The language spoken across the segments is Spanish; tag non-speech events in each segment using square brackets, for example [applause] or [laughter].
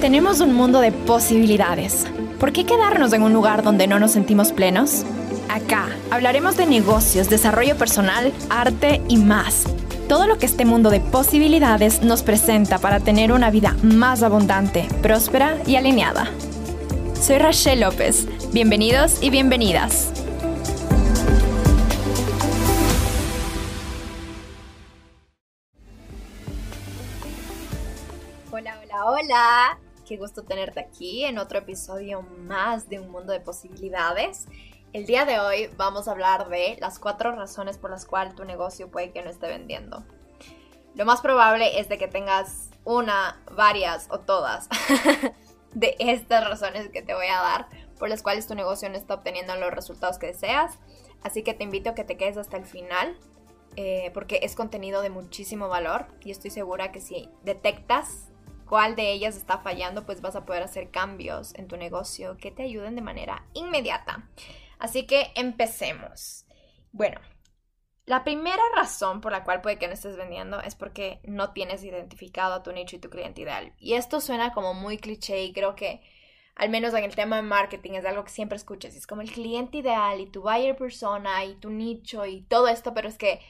Tenemos un mundo de posibilidades. ¿Por qué quedarnos en un lugar donde no nos sentimos plenos? Acá hablaremos de negocios, desarrollo personal, arte y más. Todo lo que este mundo de posibilidades nos presenta para tener una vida más abundante, próspera y alineada. Soy Rachel López. Bienvenidos y bienvenidas. Hola, hola, hola. Qué gusto tenerte aquí en otro episodio más de Un Mundo de Posibilidades. El día de hoy vamos a hablar de las cuatro razones por las cuales tu negocio puede que no esté vendiendo. Lo más probable es de que tengas una, varias o todas [laughs] de estas razones que te voy a dar por las cuales tu negocio no está obteniendo los resultados que deseas. Así que te invito a que te quedes hasta el final eh, porque es contenido de muchísimo valor y estoy segura que si detectas cuál de ellas está fallando, pues vas a poder hacer cambios en tu negocio que te ayuden de manera inmediata. Así que empecemos. Bueno, la primera razón por la cual puede que no estés vendiendo es porque no tienes identificado a tu nicho y tu cliente ideal. Y esto suena como muy cliché y creo que al menos en el tema de marketing es algo que siempre escuchas. Es como el cliente ideal y tu buyer persona y tu nicho y todo esto, pero es que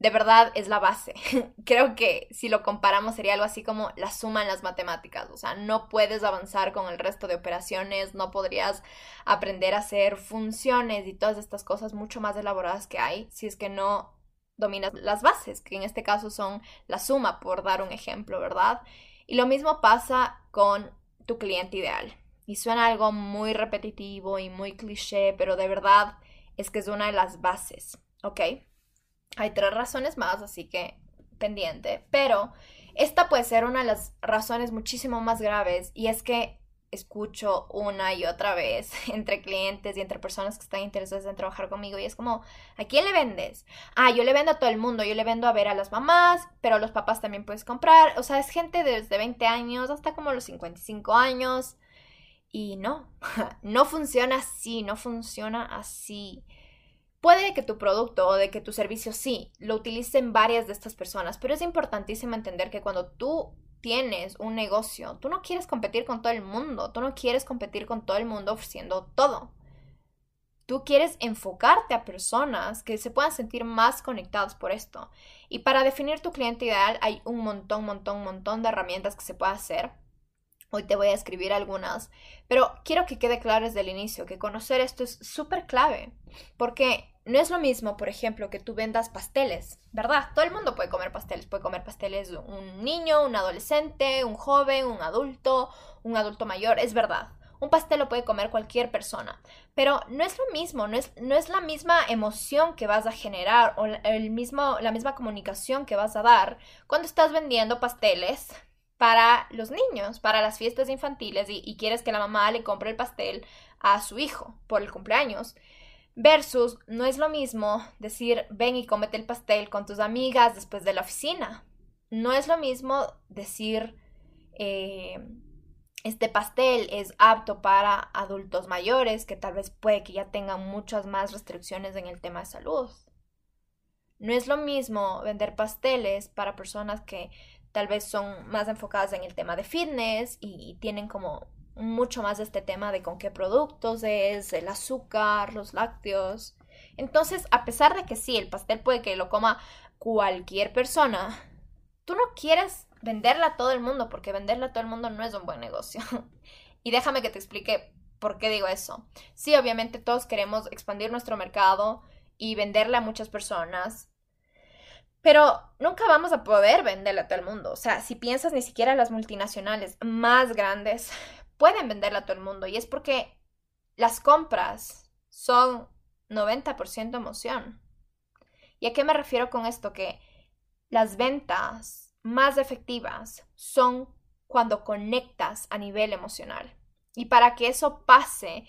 de verdad es la base. [laughs] Creo que si lo comparamos sería algo así como la suma en las matemáticas. O sea, no puedes avanzar con el resto de operaciones, no podrías aprender a hacer funciones y todas estas cosas mucho más elaboradas que hay si es que no dominas las bases, que en este caso son la suma, por dar un ejemplo, ¿verdad? Y lo mismo pasa con tu cliente ideal. Y suena algo muy repetitivo y muy cliché, pero de verdad es que es una de las bases, ¿ok? Hay tres razones más, así que pendiente. Pero esta puede ser una de las razones muchísimo más graves y es que escucho una y otra vez [laughs] entre clientes y entre personas que están interesadas en trabajar conmigo y es como, ¿a quién le vendes? Ah, yo le vendo a todo el mundo, yo le vendo a ver a las mamás, pero a los papás también puedes comprar, o sea, es gente desde 20 años hasta como los 55 años y no, [laughs] no funciona así, no funciona así. Puede que tu producto o de que tu servicio sí lo utilicen varias de estas personas, pero es importantísimo entender que cuando tú tienes un negocio, tú no quieres competir con todo el mundo, tú no quieres competir con todo el mundo ofreciendo todo. Tú quieres enfocarte a personas que se puedan sentir más conectadas por esto. Y para definir tu cliente ideal hay un montón, montón, montón de herramientas que se puede hacer. Hoy te voy a escribir algunas, pero quiero que quede claro desde el inicio que conocer esto es súper clave, porque no es lo mismo, por ejemplo, que tú vendas pasteles, ¿verdad? Todo el mundo puede comer pasteles, puede comer pasteles un niño, un adolescente, un joven, un adulto, un adulto mayor, es verdad. Un pastel lo puede comer cualquier persona, pero no es lo mismo, no es, no es la misma emoción que vas a generar o el mismo, la misma comunicación que vas a dar cuando estás vendiendo pasteles para los niños, para las fiestas infantiles y, quieres que la mamá le compre el pastel a su hijo por el cumpleaños. Versus, no es lo mismo decir, ven y cómete el pastel con tus amigas después de la oficina. No es lo mismo decir, eh, este pastel es apto para adultos mayores que tal vez puede que ya tengan muchas más restricciones en el tema de salud. No es lo mismo vender pasteles para personas que tal vez son más enfocadas en el tema de fitness y, tienen como mucho más este tema de con qué productos es, el azúcar, los lácteos. Entonces, a pesar de que sí, el pastel puede que lo coma cualquier persona, tú no quieres venderla a todo el mundo porque venderla a todo el mundo no es un buen negocio. [laughs] y déjame que te explique por qué digo eso. Sí, obviamente todos queremos expandir nuestro mercado y venderle a muchas personas pero nunca vamos a poder venderla a todo el mundo. O sea, si piensas ni siquiera las multinacionales más grandes [laughs] pueden venderla a todo el mundo. Y es porque las compras son 90% emoción. ¿Y a qué me refiero con esto? Que las ventas más efectivas son cuando conectas a nivel emocional. Y para que eso pase,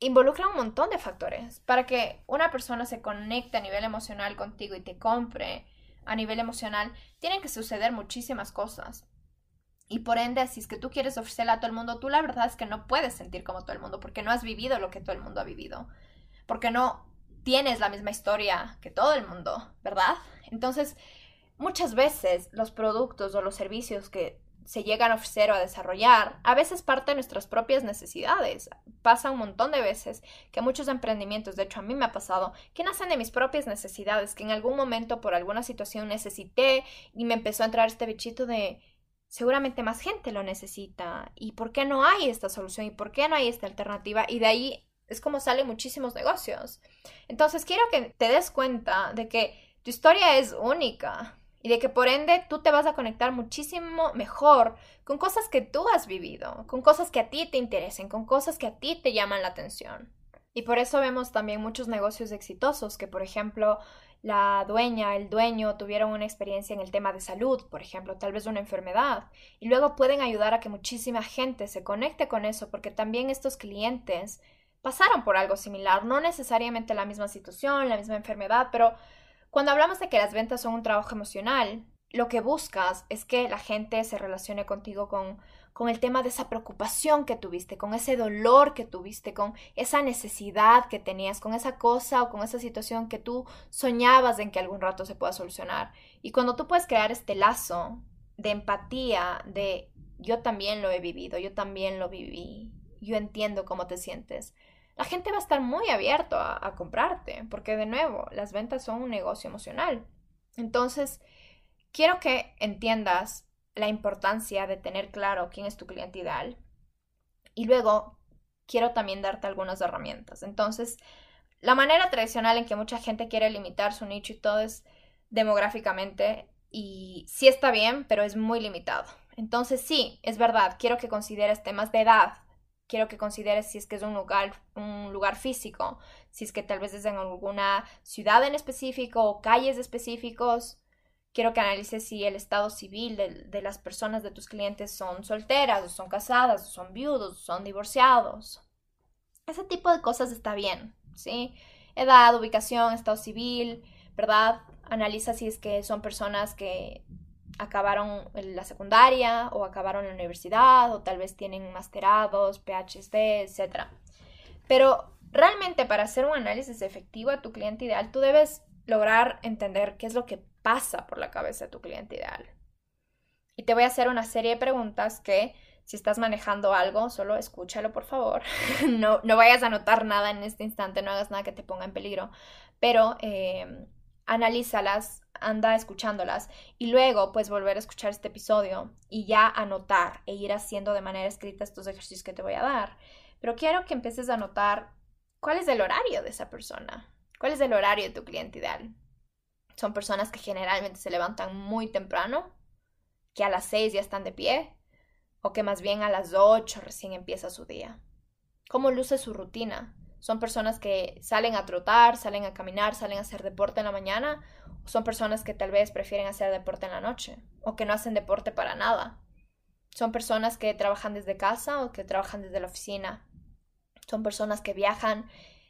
involucra un montón de factores. Para que una persona se conecte a nivel emocional contigo y te compre a nivel emocional, tienen que suceder muchísimas cosas. Y por ende, si es que tú quieres ofrecerle a todo el mundo, tú la verdad es que no puedes sentir como todo el mundo, porque no has vivido lo que todo el mundo ha vivido, porque no tienes la misma historia que todo el mundo, ¿verdad? Entonces, muchas veces los productos o los servicios que se llegan a ofrecer o a desarrollar, a veces parte de nuestras propias necesidades. Pasa un montón de veces que muchos emprendimientos, de hecho a mí me ha pasado, que nacen de mis propias necesidades, que en algún momento por alguna situación necesité y me empezó a entrar este bichito de seguramente más gente lo necesita y por qué no hay esta solución y por qué no hay esta alternativa y de ahí es como salen muchísimos negocios. Entonces quiero que te des cuenta de que tu historia es única y de que por ende tú te vas a conectar muchísimo mejor con cosas que tú has vivido, con cosas que a ti te interesen, con cosas que a ti te llaman la atención. Y por eso vemos también muchos negocios exitosos que, por ejemplo, la dueña, el dueño tuvieron una experiencia en el tema de salud, por ejemplo, tal vez una enfermedad, y luego pueden ayudar a que muchísima gente se conecte con eso, porque también estos clientes pasaron por algo similar, no necesariamente la misma situación, la misma enfermedad, pero cuando hablamos de que las ventas son un trabajo emocional, lo que buscas es que la gente se relacione contigo con, con el tema de esa preocupación que tuviste, con ese dolor que tuviste, con esa necesidad que tenías, con esa cosa o con esa situación que tú soñabas en que algún rato se pueda solucionar. Y cuando tú puedes crear este lazo de empatía, de yo también lo he vivido, yo también lo viví, yo entiendo cómo te sientes, la gente va a estar muy abierto a, comprarte, porque de nuevo, las ventas son un negocio emocional. Entonces, quiero que entiendas la importancia de tener claro quién es tu cliente ideal. Y luego, quiero también darte algunas herramientas. Entonces, la manera tradicional en que mucha gente quiere limitar su nicho y todo es demográficamente y sí está bien, pero es muy limitado. Entonces, sí, es verdad, quiero que consideres temas de edad, quiero que consideres si es que es un lugar, un lugar físico, si es que tal vez es en alguna ciudad en específico o calles específicos. Quiero que analices si el estado civil de, las personas de tus clientes son solteras, o son casadas, o son viudos, son divorciados. Ese tipo de cosas está bien, ¿sí? Edad, ubicación, estado civil, ¿verdad? Analiza si es que son personas que acabaron la secundaria o acabaron la universidad o tal vez tienen masterados, PhD, etc. Pero realmente para hacer un análisis efectivo a tu cliente ideal, tú debes lograr entender qué es lo que pasa por la cabeza de tu cliente ideal. Y te voy a hacer una serie de preguntas que si estás manejando algo, solo escúchalo por favor. [laughs] no, no vayas a anotar nada en este instante, no hagas nada que te ponga en peligro. Pero eh, analízalas, anda escuchándolas y luego pues volver a escuchar este episodio y ya anotar e ir haciendo de manera escrita estos ejercicios que te voy a dar. Pero quiero que empieces a anotar cuál es el horario de esa persona, cuál es el horario de tu cliente ideal. Son personas que generalmente se levantan muy temprano, que a las 6 ya están de pie, o que más bien a las 8 recién empieza su día. ¿Cómo luce su rutina? Son personas que salen a trotar, salen a caminar, salen a hacer deporte en la mañana. O son personas que tal vez prefieren hacer deporte en la noche o que no hacen deporte para nada. Son personas que trabajan desde casa o que trabajan desde la oficina. Son personas que viajan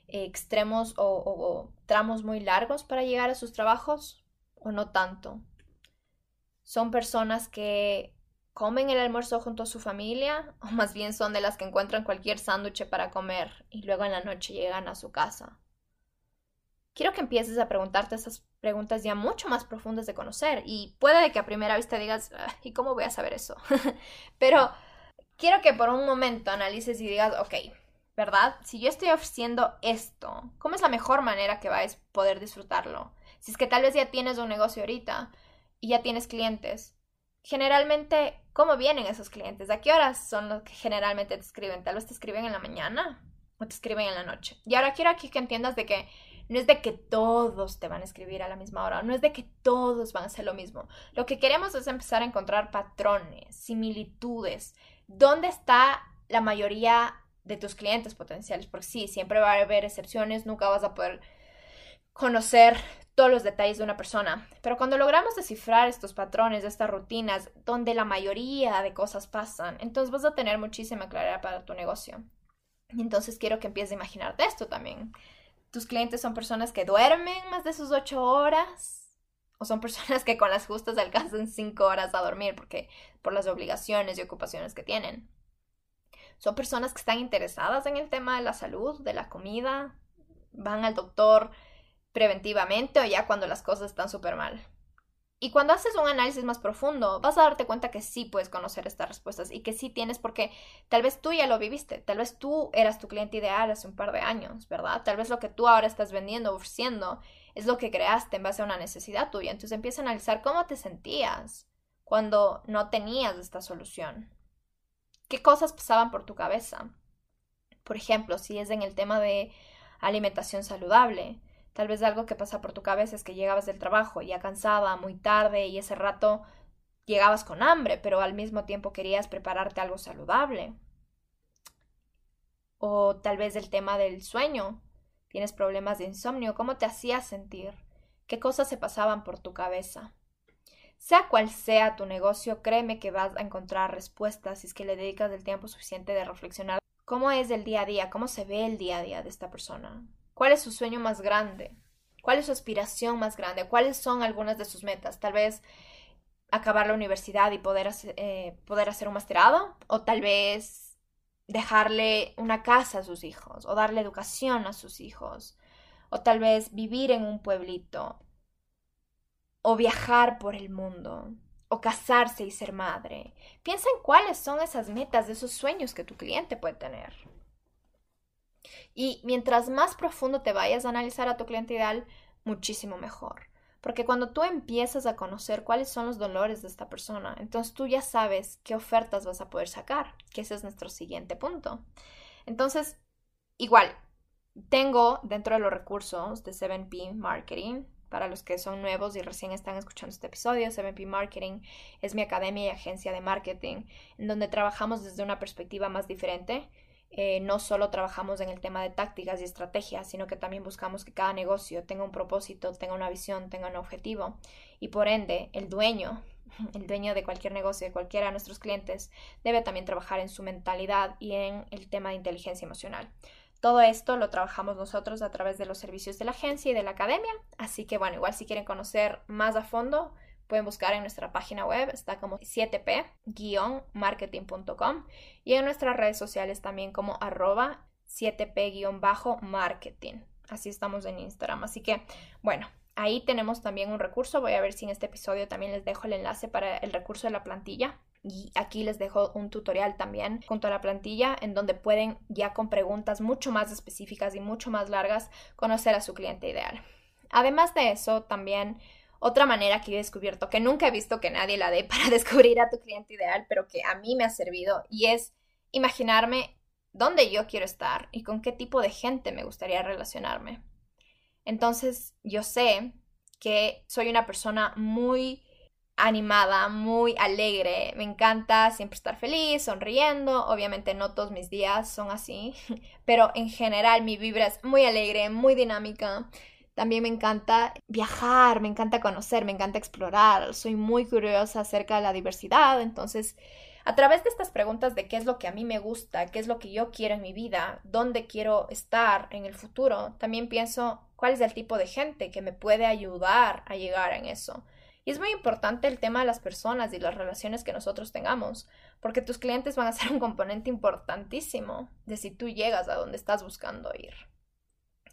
eh, extremos o, o tramos muy largos para llegar a sus trabajos o no tanto. Son personas que comen el almuerzo junto a su familia [laughs] o más bien son de las que encuentran cualquier sándwich para comer y luego en la noche llegan a su casa. Quiero que empieces a preguntarte esas preguntas ya mucho más profundas de conocer y puede que a primera vista digas, ah, ¿y cómo voy a saber eso? [laughs] Pero quiero que por un momento analices y digas, ok, ¿verdad? Si yo estoy ofreciendo esto, ¿cómo es la mejor manera que vais a poder disfrutarlo? Si es que tal vez ya tienes un negocio ahorita y ya tienes clientes, generalmente, ¿cómo vienen esos clientes? ¿A qué horas son los que generalmente te escriben? Tal vez te escriben en la mañana o te escriben en la noche. Y ahora quiero aquí que entiendas de que no es de que todos te van a escribir a la misma hora, no es de que todos van a hacer lo mismo. Lo que queremos es empezar a encontrar patrones, similitudes. ¿Dónde está la mayoría de tus clientes potenciales? Porque sí, siempre va a haber excepciones, nunca vas a poder conocer todos los detalles de una persona. Pero cuando logramos descifrar estos patrones, estas rutinas, donde la mayoría de cosas pasan, entonces vas a tener muchísima claridad para tu negocio. Entonces quiero que empieces a imaginarte esto también. ¿Tus clientes son personas que duermen más de sus ocho horas? ¿O son personas que con las justas alcanzan cinco horas a dormir porque por las obligaciones y ocupaciones que tienen? ¿Son personas que están interesadas en el tema de la salud, de la comida? ¿Van al doctor preventivamente o ya cuando las cosas están súper mal. Y cuando haces un análisis más profundo, vas a darte cuenta que sí puedes conocer estas respuestas y que sí tienes porque tal vez tú ya lo viviste, tal vez tú eras tu cliente ideal hace un par de años, ¿verdad? Tal vez lo que tú ahora estás vendiendo, ofreciendo, es lo que creaste en base a una necesidad tuya. Entonces empieza a analizar cómo te sentías cuando no tenías esta solución. ¿Qué cosas pasaban por tu cabeza? Por ejemplo, si es en el tema de alimentación saludable, Tal vez algo que pasa por tu cabeza es que llegabas del trabajo ya cansada, muy tarde y ese rato llegabas con hambre, pero al mismo tiempo querías prepararte algo saludable. O tal vez el tema del sueño. Tienes problemas de insomnio. ¿Cómo te hacías sentir? ¿Qué cosas se pasaban por tu cabeza? Sea cual sea tu negocio, créeme que vas a encontrar respuestas si es que le dedicas el tiempo suficiente de reflexionar cómo es el día a día, cómo se ve el día a día de esta persona. ¿Cuál es su sueño más grande? ¿Cuál es su aspiración más grande? ¿Cuáles son algunas de sus metas? Tal vez acabar la universidad y poder hacer, eh, poder hacer un masterado, o tal vez dejarle una casa a sus hijos, o darle educación a sus hijos, o tal vez vivir en un pueblito, o viajar por el mundo, o casarse y ser madre. Piensa en cuáles son esas metas, esos sueños que tu cliente puede tener. Y mientras más profundo te vayas a analizar a tu cliente ideal, muchísimo mejor. Porque cuando tú empiezas a conocer cuáles son los dolores de esta persona, entonces tú ya sabes qué ofertas vas a poder sacar, que ese es nuestro siguiente punto. Entonces, igual, tengo dentro de los recursos de 7P Marketing, para los que son nuevos y recién están escuchando este episodio, 7P Marketing es mi academia y agencia de marketing, en donde trabajamos desde una perspectiva más diferente eh, no solo trabajamos en el tema de tácticas y estrategias, sino que también buscamos que cada negocio tenga un propósito, tenga una visión, tenga un objetivo y por ende el dueño, [laughs] el dueño de cualquier negocio, de cualquiera de nuestros clientes, debe también trabajar en su mentalidad y en el tema de inteligencia emocional. Todo esto lo trabajamos nosotros a través de los servicios de la agencia y de la academia, así que bueno, igual si quieren conocer más a fondo, pueden buscar en nuestra página web, está como 7p-marketing.com y en nuestras redes sociales también como arroba 7p-marketing. Así estamos en Instagram. Así que, bueno, ahí tenemos también un recurso. Voy a ver si en este episodio también les dejo el enlace para el recurso de la plantilla. Y aquí les dejo un tutorial también junto a la plantilla en donde pueden ya con preguntas mucho más específicas y mucho más largas conocer a su cliente ideal. Además de eso, también otra manera que he descubierto, que nunca he visto que nadie la dé [laughs] para descubrir a tu cliente ideal, pero que a mí me ha servido, y es imaginarme dónde yo quiero estar y con qué tipo de gente me gustaría relacionarme. Entonces, yo sé que soy una persona muy animada, muy alegre. Me encanta siempre estar feliz, sonriendo. Obviamente no todos mis días son así, [laughs] pero en general mi vibra es muy alegre, muy dinámica. También me encanta viajar, me encanta conocer, me encanta explorar, soy muy curiosa acerca de la diversidad, entonces a través de estas preguntas de qué es lo que a mí me gusta, qué es lo que yo quiero en mi vida, dónde quiero estar en el futuro, también pienso cuál es el tipo de gente que me puede ayudar a llegar en eso. Y es muy importante el tema de las personas y las relaciones que nosotros tengamos, porque tus clientes van a ser un componente importantísimo de si tú llegas a donde estás buscando ir.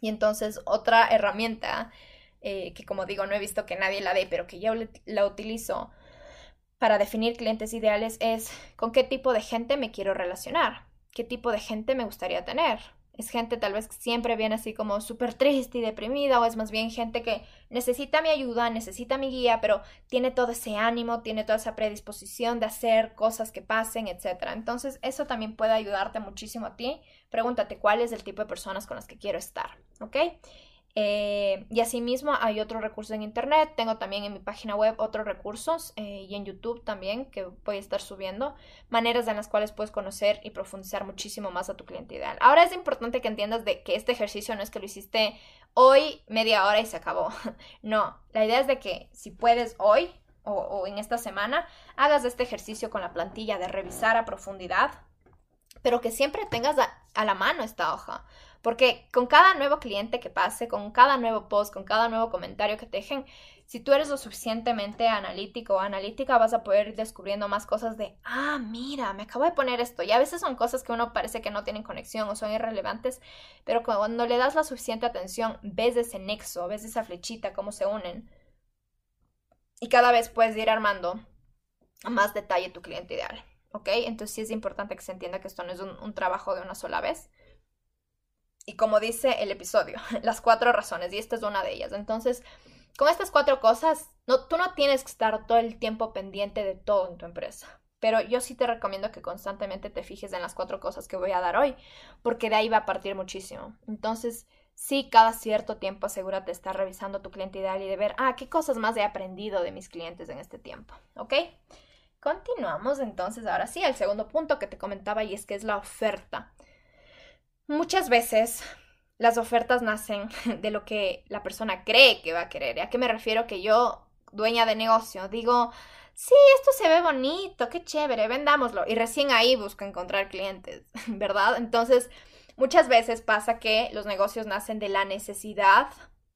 Y entonces otra herramienta eh, que como digo no he visto que nadie la dé, pero que yo la utilizo para definir clientes ideales es con qué tipo de gente me quiero relacionar, qué tipo de gente me gustaría tener. Es gente tal vez que siempre viene así como súper triste y deprimida o es más bien gente que necesita mi ayuda, necesita mi guía, pero tiene todo ese ánimo, tiene toda esa predisposición de hacer cosas que pasen, etc. Entonces eso también puede ayudarte muchísimo a ti. Pregúntate cuál es el tipo de personas con las que quiero estar, ¿ok? Eh, y asimismo hay otros recursos en internet, tengo también en mi página web otros recursos eh, y en YouTube también que voy a estar subiendo, maneras en las cuales puedes conocer y profundizar muchísimo más a tu cliente ideal. Ahora es importante que entiendas de que este ejercicio no es que lo hiciste hoy media hora y se acabó. [laughs] No, la idea es de que si puedes hoy o, en esta semana, hagas este ejercicio con la plantilla de revisar a profundidad, pero que siempre tengas a la mano esta hoja. Porque con cada nuevo cliente que pase, con cada nuevo post, con cada nuevo comentario que te dejen, si tú eres lo suficientemente analítico o analítica, vas a poder ir descubriendo más cosas de, ah, mira, me acabo de poner esto. Y a veces son cosas que uno parece que no tienen conexión o son irrelevantes, pero cuando le das la suficiente atención, ves ese nexo, ves esa flechita, cómo se unen. y cada vez puedes ir armando más detalle tu cliente ideal. ¿Ok? Entonces sí es importante que se entienda que esto no es un, trabajo de una sola vez. Y como dice el episodio, [laughs] las cuatro razones, y esta es una de ellas. Entonces, con estas cuatro cosas, no, tú no tienes que estar todo el tiempo pendiente de todo en tu empresa. Pero yo sí te recomiendo que constantemente te fijes en las cuatro cosas que voy a dar hoy, porque de ahí va a partir muchísimo. Entonces, sí, cada cierto tiempo asegúrate de estar revisando tu cliente ideal y de ver, ah, qué cosas más he aprendido de mis clientes en este tiempo, ¿ok? Continuamos entonces ahora sí al segundo punto que te comentaba y es que es la oferta. Muchas veces las ofertas nacen [laughs] de lo que la persona cree que va a querer. ¿A qué me refiero? Que yo, dueña de negocio, digo, sí, esto se ve bonito, qué chévere, vendámoslo. Y recién ahí busco encontrar clientes, [laughs] ¿verdad? Entonces, muchas veces pasa que los negocios nacen de la necesidad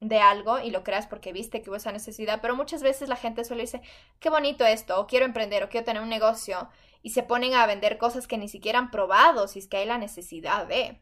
de algo y lo creas porque viste que hubo esa necesidad, pero muchas veces la gente solo dice, qué bonito esto, o quiero emprender, o quiero tener un negocio, y se ponen a vender cosas que ni siquiera han probado, si es que hay la necesidad de.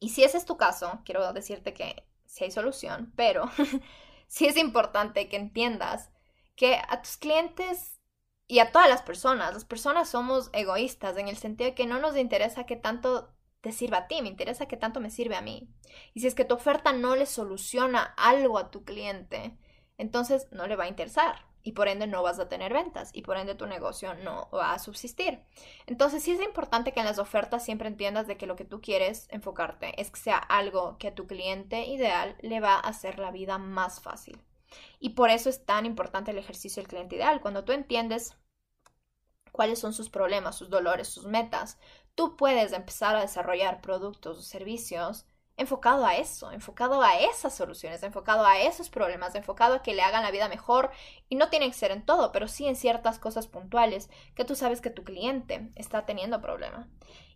Y si ese es tu caso, quiero decirte que sí hay solución, pero [laughs] sí es importante que entiendas que a tus clientes y a todas las personas, las personas somos egoístas en el sentido de que no nos interesa que tanto te sirva a ti, me interesa que tanto me sirve a mí. Y si es que tu oferta no le soluciona algo a tu cliente, entonces no le va a interesar y por ende no vas a tener ventas y por ende tu negocio no va a subsistir. Entonces sí es importante que en las ofertas siempre entiendas de que lo que tú quieres enfocarte es que sea algo que a tu cliente ideal le va a hacer la vida más fácil. Y por eso es tan importante el ejercicio del cliente ideal. Cuando tú entiendes cuáles son sus problemas, sus dolores, sus metas, tú puedes empezar a desarrollar productos o servicios enfocado a eso, enfocado a esas soluciones, enfocado a esos problemas, enfocado a que le hagan la vida mejor y no tiene que ser en todo, pero sí en ciertas cosas puntuales que tú sabes que tu cliente está teniendo problema.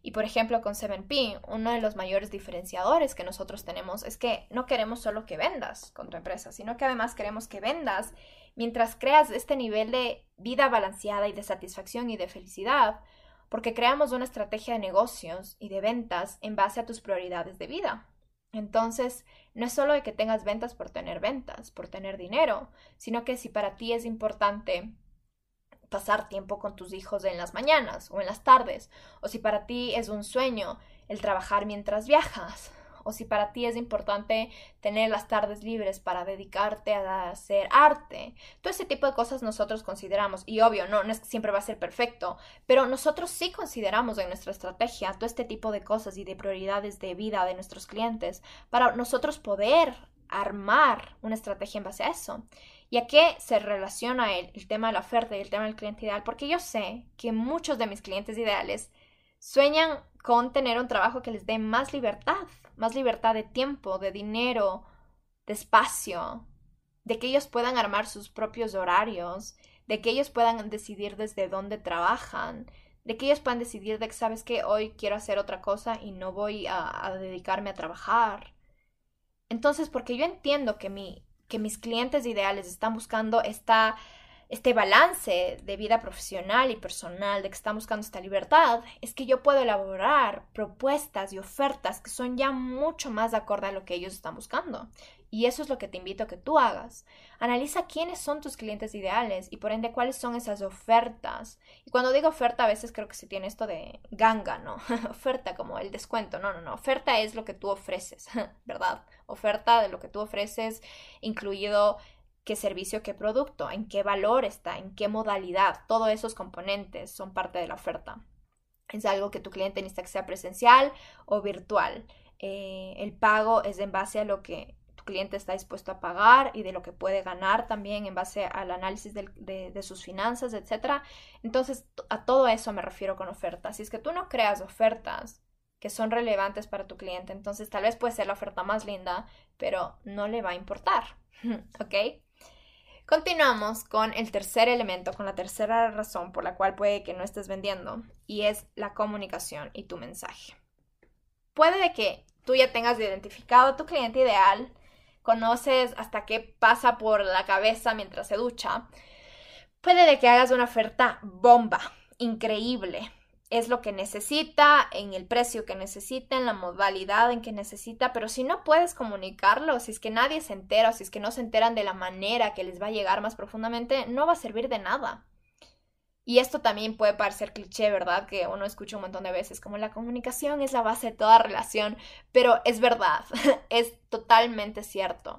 Y por ejemplo con 7P, uno de los mayores diferenciadores que nosotros tenemos es que no queremos solo que vendas con tu empresa, sino que además queremos que vendas mientras creas este nivel de vida balanceada y de satisfacción y de felicidad porque creamos una estrategia de negocios y de ventas en base a tus prioridades de vida. Entonces, no es solo de que tengas ventas por tener ventas, por tener dinero, sino que si para ti es importante pasar tiempo con tus hijos en las mañanas o en las tardes, o si para ti es un sueño el trabajar mientras viajas, o si para ti es importante tener las tardes libres para dedicarte a hacer arte. Todo ese tipo de cosas nosotros consideramos, y obvio, no, es que siempre va a ser perfecto, pero nosotros sí consideramos en nuestra estrategia todo este tipo de cosas y de prioridades de vida de nuestros clientes para nosotros poder armar una estrategia en base a eso. ¿Y a qué se relaciona el, el tema de la oferta y el tema del cliente ideal? Porque yo sé que muchos de mis clientes ideales sueñan con tener un trabajo que les dé más libertad, más libertad de tiempo, de dinero, de espacio, de que ellos puedan armar sus propios horarios, de que ellos puedan decidir desde dónde trabajan, de que ellos puedan decidir de que sabes que hoy quiero hacer otra cosa y no voy a, dedicarme a trabajar. Entonces, porque yo entiendo que, mi, que mis clientes ideales están buscando esta este balance de vida profesional y personal, de que están buscando esta libertad, es que yo puedo elaborar propuestas y ofertas que son ya mucho más de acorde a lo que ellos están buscando. Y eso es lo que te invito a que tú hagas. Analiza quiénes son tus clientes ideales y por ende cuáles son esas ofertas. Y cuando digo oferta, a veces creo que se tiene esto de ganga, ¿no? [laughs] oferta como el descuento. No, no, no. Oferta es lo que tú ofreces, [laughs] ¿verdad? Oferta de lo que tú ofreces, incluido qué servicio, qué producto, en qué valor está, en qué modalidad. Todos esos componentes son parte de la oferta. Es algo que tu cliente necesita que sea presencial o virtual. Eh, el pago es en base a lo que tu cliente está dispuesto a pagar y de lo que puede ganar también en base al análisis de, sus finanzas, etc. Entonces, a todo eso me refiero con ofertas. Si es que tú no creas ofertas que son relevantes para tu cliente, entonces tal vez puede ser la oferta más linda, pero no le va a importar. [laughs] ¿Ok? Continuamos con el tercer elemento, con la tercera razón por la cual puede que no estés vendiendo, y es la comunicación y tu mensaje. Puede de que tú ya tengas identificado a tu cliente ideal, conoces hasta qué pasa por la cabeza mientras se ducha. Puede de que hagas una oferta bomba, increíble, es lo que necesita, en el precio que necesita, en la modalidad en que necesita, pero si no puedes comunicarlo, si es que nadie se entera o si es que no se enteran de la manera que les va a llegar más profundamente, no va a servir de nada. Y esto también puede parecer cliché, ¿verdad? Que uno escucha un montón de veces, como la comunicación es la base de toda relación, pero es verdad, [laughs] es totalmente cierto.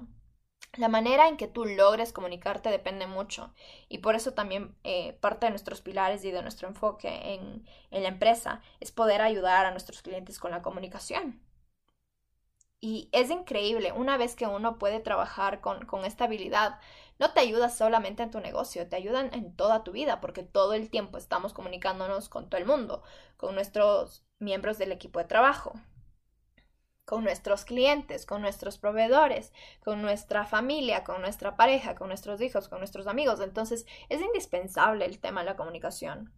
La manera en que tú logres comunicarte depende mucho y por eso también eh, parte de nuestros pilares y de nuestro enfoque en, la empresa es poder ayudar a nuestros clientes con la comunicación. Y es increíble, una vez que uno puede trabajar con, con, esta habilidad, no te ayuda solamente en tu negocio, te ayudan en toda tu vida, porque todo el tiempo estamos comunicándonos con todo el mundo, con nuestros miembros del equipo de trabajo, con nuestros clientes, con nuestros proveedores, con nuestra familia, con nuestra pareja, con nuestros hijos, con nuestros amigos. Entonces es indispensable el tema de la comunicación.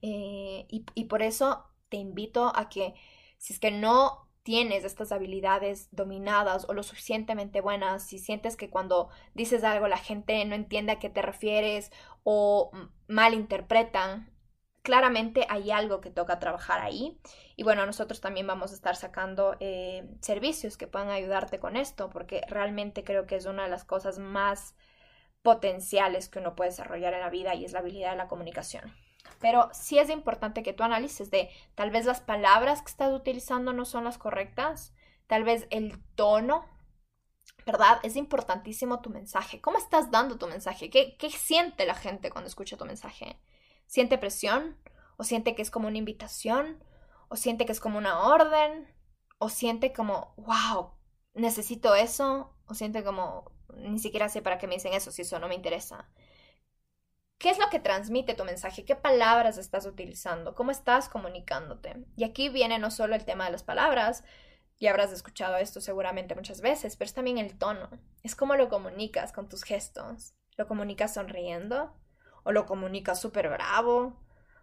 Eh, y, por eso te invito a que si es que no tienes estas habilidades dominadas o lo suficientemente buenas, si sientes que cuando dices algo la gente no entiende a qué te refieres o malinterpretan, claramente hay algo que toca trabajar ahí. Y bueno, nosotros también vamos a estar sacando eh, servicios que puedan ayudarte con esto, porque realmente creo que es una de las cosas más potenciales que uno puede desarrollar en la vida y es la habilidad de la comunicación. Pero sí es importante que tú analices de tal vez las palabras que estás utilizando no son las correctas, tal vez el tono, ¿verdad? Es importantísimo tu mensaje. ¿Cómo estás dando tu mensaje? ¿Qué, qué siente la gente cuando escucha tu mensaje? ¿Siente presión? ¿O siente que es como una invitación? ¿O siente que es como una orden? ¿O siente como, wow, necesito eso? ¿O siente como, ni siquiera sé para qué me dicen eso si eso no me interesa? ¿Qué es lo que transmite tu mensaje? ¿Qué palabras estás utilizando? ¿Cómo estás comunicándote? Y aquí viene no solo el tema de las palabras, ya habrás escuchado esto seguramente muchas veces, pero es también el tono. Es cómo lo comunicas con tus gestos. ¿Lo comunicas sonriendo? O lo comunicas súper bravo,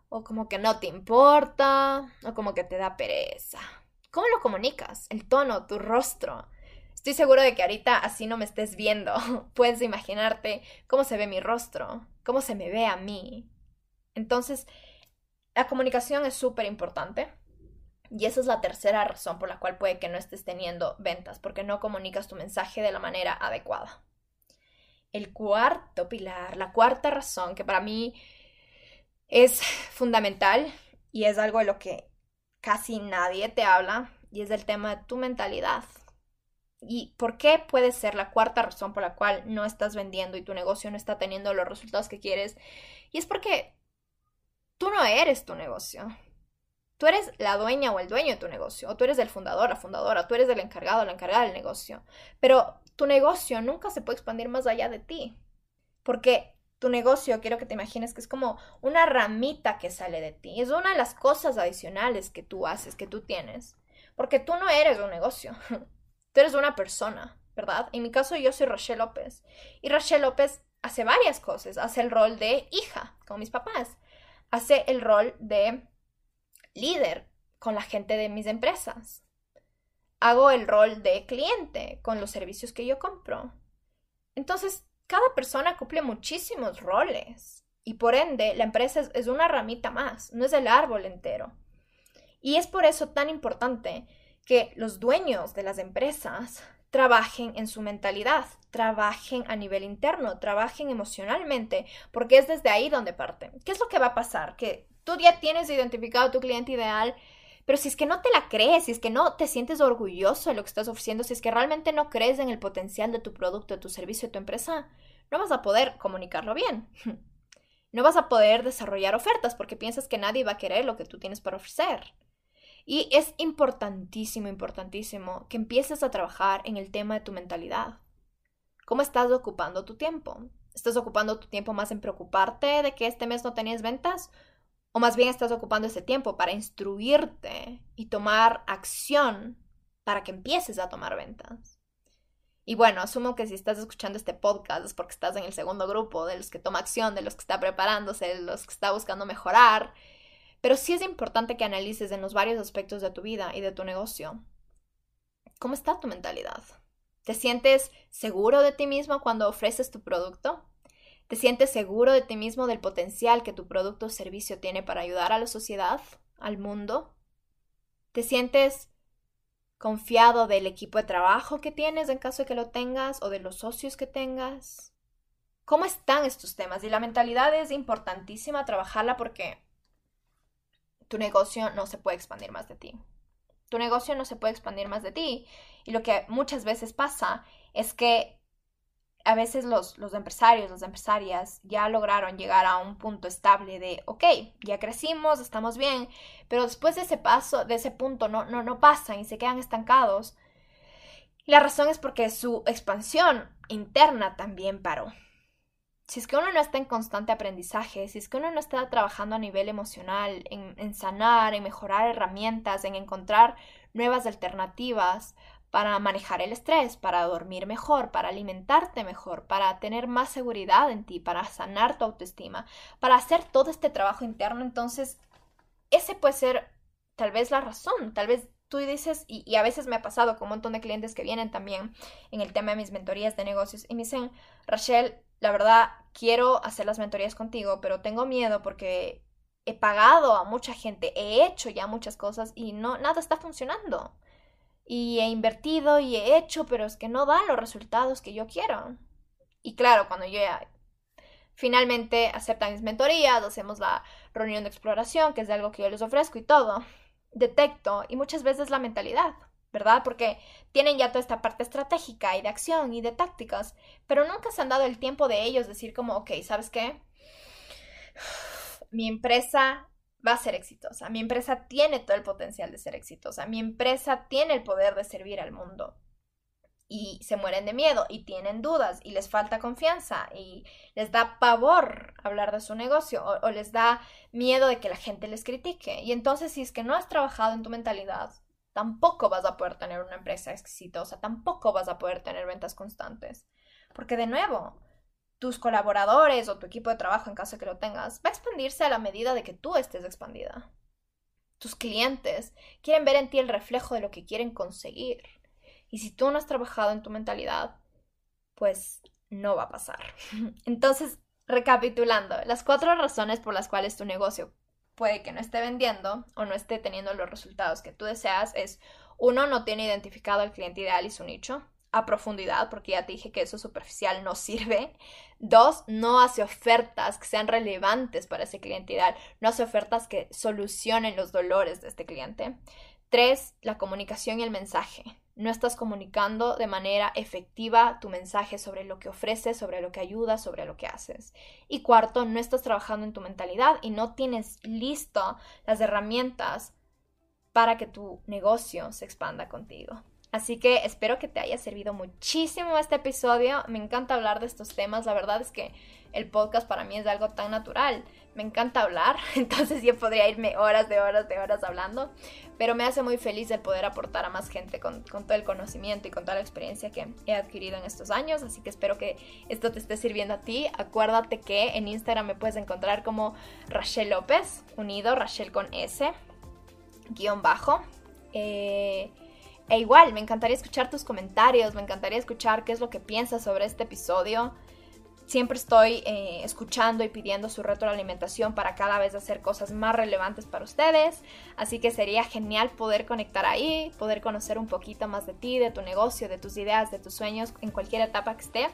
o como que no te importa, o como que te da pereza. ¿Cómo lo comunicas? El tono, tu rostro. Estoy seguro de que ahorita así no me estés viendo. [laughs] Puedes imaginarte cómo se ve mi rostro, cómo se me ve a mí. Entonces, la comunicación es súper importante. Y esa es la tercera razón por la cual puede que no estés teniendo ventas, porque no comunicas tu mensaje de la manera adecuada. El cuarto pilar, la cuarta razón que para mí es fundamental y es algo de lo que casi nadie te habla y es el tema de tu mentalidad. ¿Y por qué puede ser la cuarta razón por la cual no estás vendiendo y tu negocio no está teniendo los resultados que quieres? Y es porque tú no eres tu negocio. Tú eres la dueña o el dueño de tu negocio, o tú eres el fundador, la fundadora, tú eres el encargado la encargada del negocio. Pero tu negocio nunca se puede expandir más allá de ti. Porque tu negocio, quiero que te imagines que es como una ramita que sale de ti. Es una de las cosas adicionales que tú haces, que tú tienes. Porque tú no eres un negocio. [laughs] Tú eres una persona, ¿verdad? En mi caso yo soy Rachel López. Y Rachel López hace varias cosas. Hace el rol de hija, con mis papás. Hace el rol de líder con la gente de mis empresas hago el rol de cliente con los servicios que yo compro. Entonces, cada persona cumple muchísimos roles y por ende la empresa es, una ramita más, no es el árbol entero. Y es por eso tan importante que los dueños de las empresas trabajen en su mentalidad, trabajen a nivel interno, trabajen emocionalmente, porque es desde ahí donde parten. ¿Qué es lo que va a pasar? Que tú ya tienes identificado tu cliente ideal, pero si es que no te la crees, si es que no te sientes orgulloso de lo que estás ofreciendo, si es que realmente no crees en el potencial de tu producto, de tu servicio, de tu empresa, no vas a poder comunicarlo bien. [laughs] No vas a poder desarrollar ofertas porque piensas que nadie va a querer lo que tú tienes para ofrecer. Y es importantísimo, importantísimo que empieces a trabajar en el tema de tu mentalidad. ¿Cómo estás ocupando tu tiempo? ¿Estás ocupando tu tiempo más en preocuparte de que este mes no tenías ventas? O más bien estás ocupando ese tiempo para instruirte y tomar acción para que empieces a tomar ventas. Y bueno, asumo que si estás escuchando este podcast es porque estás en el segundo grupo, de los que toma acción, de los que está preparándose, de los que está buscando mejorar. Pero sí es importante que analices en los varios aspectos de tu vida y de tu negocio. ¿Cómo está tu mentalidad? ¿Te sientes seguro de ti mismo cuando ofreces tu producto? ¿Te sientes seguro de ti mismo del potencial que tu producto o servicio tiene para ayudar a la sociedad? al mundo? ¿Te sientes confiado del equipo de trabajo que tienes en caso de que lo tengas o de los socios que tengas? ¿Cómo están estos temas? Y la mentalidad es importantísima trabajarla porque tu negocio no se puede expandir más de ti. Tu negocio no se puede expandir más de ti. Y lo que muchas veces pasa es que a veces los, los, empresarios, las empresarias ya lograron llegar a un punto estable de, ok, ya crecimos, estamos bien, pero después de ese paso, de ese punto, no, no, no pasan y se quedan estancados. La razón es porque su expansión interna también paró. Si es que uno no está en constante aprendizaje, si es que uno no está trabajando a nivel emocional, en, en sanar, en mejorar herramientas, en encontrar nuevas alternativas, para manejar el estrés, para dormir mejor, para alimentarte mejor, para tener más seguridad en ti, para sanar tu autoestima, para hacer todo este trabajo interno. Entonces, ese puede ser tal vez la razón, tal vez tú dices, y, a veces me ha pasado con un montón de clientes que vienen también en el tema de mis mentorías de negocios y me dicen, Rachel, la verdad, quiero hacer las mentorías contigo, pero tengo miedo porque he pagado a mucha gente, he hecho ya muchas cosas y no, nada está funcionando y he invertido y he hecho, pero es que no dan los resultados que yo quiero. Y claro, cuando yo ya finalmente aceptan mis mentorías, hacemos la reunión de exploración, que es de algo que yo les ofrezco y todo, detecto, y muchas veces la mentalidad, ¿verdad? Porque tienen ya toda esta parte estratégica y de acción y de tácticas, pero nunca se han dado el tiempo de ellos decir como, ok, ¿sabes qué? Mi empresa va a ser exitosa. Mi empresa tiene todo el potencial de ser exitosa. Mi empresa tiene el poder de servir al mundo. Y se mueren de miedo y tienen dudas y les falta confianza y les da pavor hablar de su negocio o, les da miedo de que la gente les critique. Y entonces si es que no has trabajado en tu mentalidad, tampoco vas a poder tener una empresa exitosa, tampoco vas a poder tener ventas constantes. Porque de nuevo, tus colaboradores o tu equipo de trabajo, en caso de que lo tengas, va a expandirse a la medida de que tú estés expandida. Tus clientes quieren ver en ti el reflejo de lo que quieren conseguir. Y si tú no has trabajado en tu mentalidad, pues no va a pasar. [laughs] Entonces, recapitulando, las cuatro razones por las cuales tu negocio puede que no esté vendiendo o no esté teniendo los resultados que tú deseas es, uno, no tiene identificado al cliente ideal y su nicho a profundidad, porque ya te dije que eso superficial no sirve. Dos, no hace ofertas que sean relevantes para ese cliente ideal, no hace ofertas que solucionen los dolores de este cliente. Tres, la comunicación y el mensaje. No estás comunicando de manera efectiva tu mensaje sobre lo que ofreces, sobre lo que ayudas, sobre lo que haces. Y cuarto, no estás trabajando en tu mentalidad y no tienes listo las herramientas para que tu negocio se expanda contigo. Así que espero que te haya servido muchísimo este episodio. Me encanta hablar de estos temas. La verdad es que el podcast para mí es algo tan natural. Me encanta hablar, [laughs] entonces yo podría irme horas de horas de horas hablando. Pero me hace muy feliz el poder aportar a más gente con, todo el conocimiento y con toda la experiencia que he adquirido en estos años. Así que espero que esto te esté sirviendo a ti. Acuérdate que en Instagram me puedes encontrar como Rachel López, unido, Rachel con S, guion bajo. Eh, e igual, me encantaría escuchar tus comentarios, me encantaría escuchar qué es lo que piensas sobre este episodio. Siempre estoy eh, escuchando y pidiendo su retroalimentación para cada vez hacer cosas más relevantes para ustedes. Así que sería genial poder conectar ahí, poder conocer un poquito más de ti, de tu negocio, de tus ideas, de tus sueños, en cualquier etapa que esté.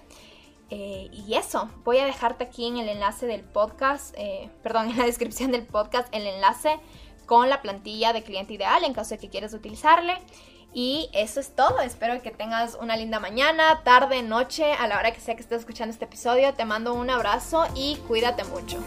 Eh, y eso, voy a dejarte aquí en el enlace del podcast, eh, perdón, [laughs] en la descripción del podcast, el enlace con la plantilla de cliente ideal en caso de que quieras utilizarle. Y eso es todo. Espero que tengas una linda mañana, tarde, noche, a la hora que sea que estés escuchando este episodio. Te mando un abrazo y cuídate mucho.